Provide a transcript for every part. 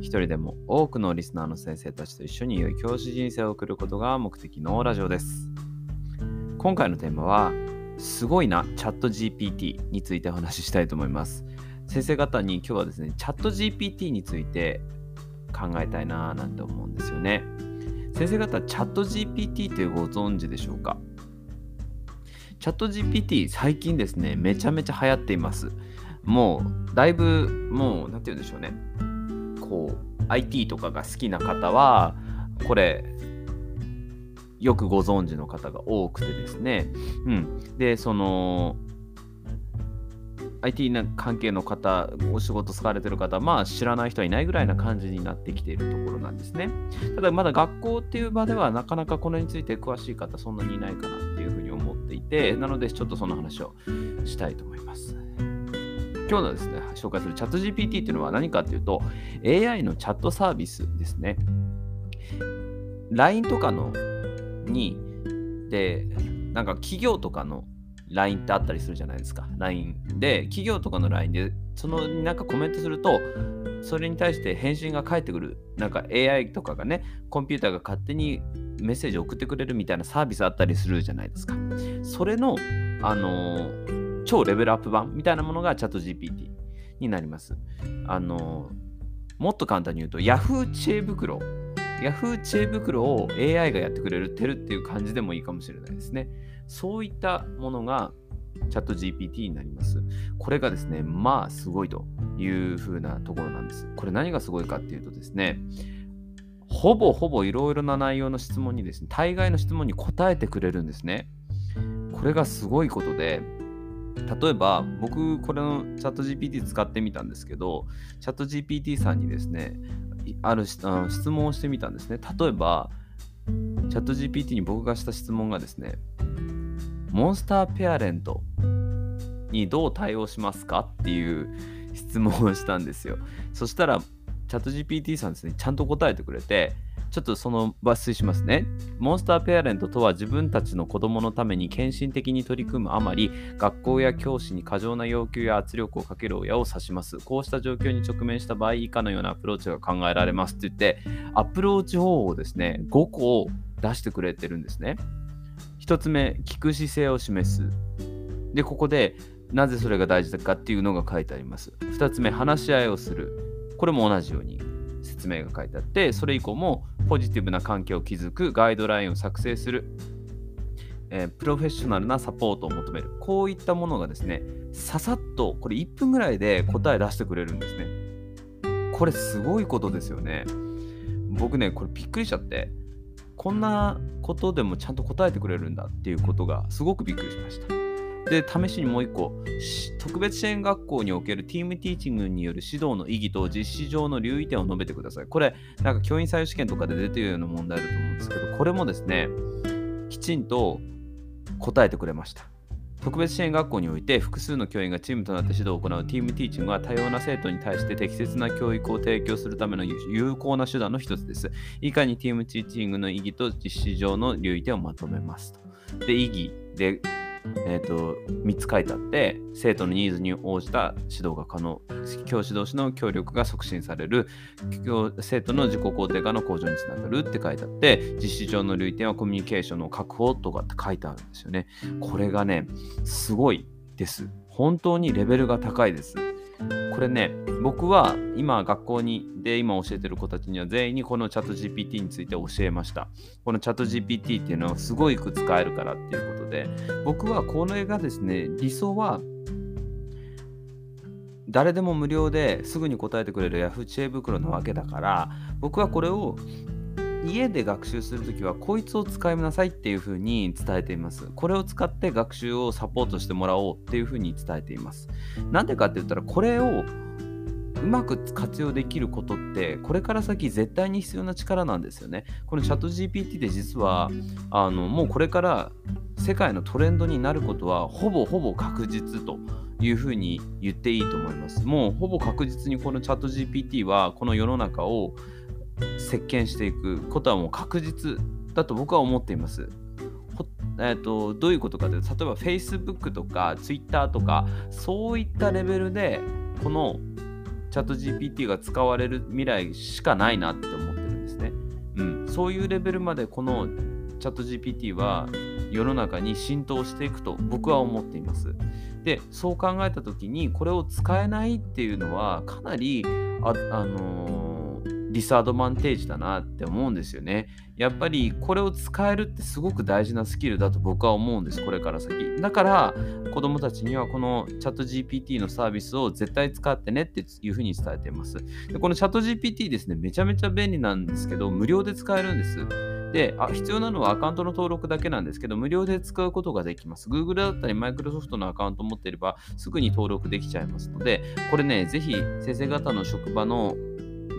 一人でも多くのリスナーの先生たちと一緒に良い教師人生を送ることが目的のラジオです。今回のテーマは、すごいなチャット GPT についてお話ししたいと思います。先生方に今日はですね、チャット GPT について考えたいなぁなんて思うんですよね。先生方、チャット GPT ってご存知でしょうか？チャット GPT 最近ですね、めちゃめちゃ流行っています。もう、だいぶ、もう、なんて言うんでしょうね。こう IT とかが好きな方はこれよくご存知の方が多くてですね、うん、でその IT な関係の方お仕事されてる方まあ知らない人はいないぐらいな感じになってきているところなんですね。ただまだ学校っていう場ではなかなかこれについて詳しい方そんなにいないかなっていうふうに思っていてなのでちょっとその話をしたいと思います。今日のですね、紹介するチャット GPT っていうのは何かっていうと、AI のチャットサービスですね。LINE とかのに、で、なんか企業とかの LINE ってあったりするじゃないですか。LINE で、企業とかの LINE で、そのなんかコメントすると、それに対して返信が返ってくる。なんか AI とかがね、コンピューターが勝手にメッセージを送ってくれるみたいなサービスあったりするじゃないですか。それの、あのー超レベルアップ版みたいなものがチャット GPT になります。あの、もっと簡単に言うと、Yahoo 知恵袋、Yahoo 知恵袋を AI がやってくれるてるっていう感じでもいいかもしれないですね。そういったものがチャット GPT になります。これがですね、まあすごいという風なところなんです。これ何がすごいかっていうとですね、ほぼほぼいろいろな内容の質問にですね、大概の質問に答えてくれるんですね。これがすごいことで、例えば僕これのチャット GPT 使ってみたんですけどチャット GPT さんにですねある質問をしてみたんですね。例えばチャット GPT に僕がした質問がですねモンスターペアレントにどう対応しますかっていう質問をしたんですよ。そしたらチャット GPT さんですねちゃんと答えてくれてちょっとその抜粋しますね。モンスターペアレントとは自分たちの子供のために献身的に取り組むあまり、学校や教師に過剰な要求や圧力をかける親を指します。こうした状況に直面した場合、以下のようなアプローチが考えられますって言って、アプローチ方法をですね、5個を出してくれてるんですね。1つ目、聞く姿勢を示す。で、ここで、なぜそれが大事だかっていうのが書いてあります。2つ目、話し合いをする。これも同じように説明が書いてあって、それ以降もポジティブな関係を築くガイドラインを作成する、えー、プロフェッショナルなサポートを求める。こういったものがですね、ささっと、これ1分ぐらいで答え出してくれるんですね。これすごいことですよね。僕ね、これびっくりしちゃって、こんなことでもちゃんと答えてくれるんだっていうことがすごくびっくりしました。で、試しにもう一個、特別支援学校におけるティームティーチングによる指導の意義と実施上の留意点を述べてください。これ、なんか教員採用試験とかで出てるような問題だと思うんですけど、これもですね、きちんと答えてくれました。特別支援学校において複数の教員がチームとなって指導を行うティームティーチングは多様な生徒に対して適切な教育を提供するための有効な手段の一つです。以下にティームティーチングの意義と実施上の留意点をまとめますと。で、意義でえーと、3つ書いてあって生徒のニーズに応じた指導が可能。教師同士の協力が促進される。生徒の自己肯定感の向上につながるって書いてあって実施上の類点はコミュニケーションの確保とかって書いてあるんですよね。これがねすごいです。本当にレベルが高いです。これね、僕は今学校にで今教えてる子たちには全員にこのチャット GPT について教えました。このチャット GPT っていうのはすごいく使えるからっていうことで、僕はこれがですね、理想は誰でも無料ですぐに答えてくれる Yahoo 知恵袋なわけだから、僕はこれを家で学習するときはこいつを使いなさいっていうふうに伝えています。これを使って学習をサポートしてもらおうっていうふうに伝えています。なんでかって言ったらこれをうまく活用できることってこれから先絶対に必要な力なんですよね。このチャット GPT って実はあのもうこれから世界のトレンドになることはほぼほぼ確実というふうに言っていいと思います。もうほぼ確実にこのチャット GPT はこの世の中を席巻していくことはもう確実だと僕は思っています。えーと、どういうことかというと例えば Facebook とか Twitter とかそういったレベルでこのチャット GPT が使われる未来しかないなって思ってるんですね。うん、そういうレベルまでこのチャット GPT は世の中に浸透していくと僕は思っています。でそう考えた時にこれを使えないっていうのはかなりあ、あのーディスアドバンテージだなって思うんですよね。やっぱりこれを使えるってすごく大事なスキルだと僕は思うんです、これから先。だから子供たちにはこのチャット GPT のサービスを絶対使ってねっていうふうに伝えています。でこのチャット GPT ですね、めちゃめちゃ便利なんですけど、無料で使えるんです。であ、必要なのはアカウントの登録だけなんですけど、無料で使うことができます。Google だったり Microsoft のアカウントを持っていれば、すぐに登録できちゃいますので、これね、ぜひ先生方の職場の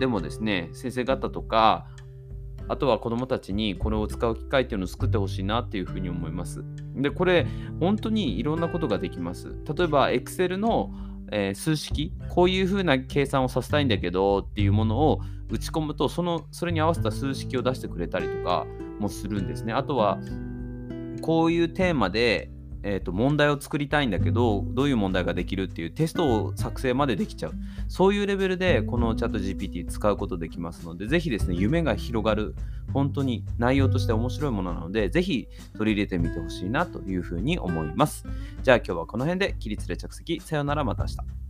でもですね、先生方とか、あとは子どもたちにこれを使う機会っていうのを作ってほしいなっていうふうに思います。で、これ、本当にいろんなことができます。例えば、Excel の、えー、数式、こういうふうな計算をさせたいんだけどっていうものを打ち込むと、そのそれに合わせた数式を出してくれたりとかもするんですね。あとは、こういうテーマでえーと、問題を作りたいんだけどどういう問題ができるっていうテストを作成までできちゃう。そういうレベルでこのチャット GPT 使うことできますのでぜひですね夢が広がる本当に内容として面白いものなのでぜひ取り入れてみてほしいなというふうに思います。じゃあ今日はこの辺で起立で着席。さよならまた明日。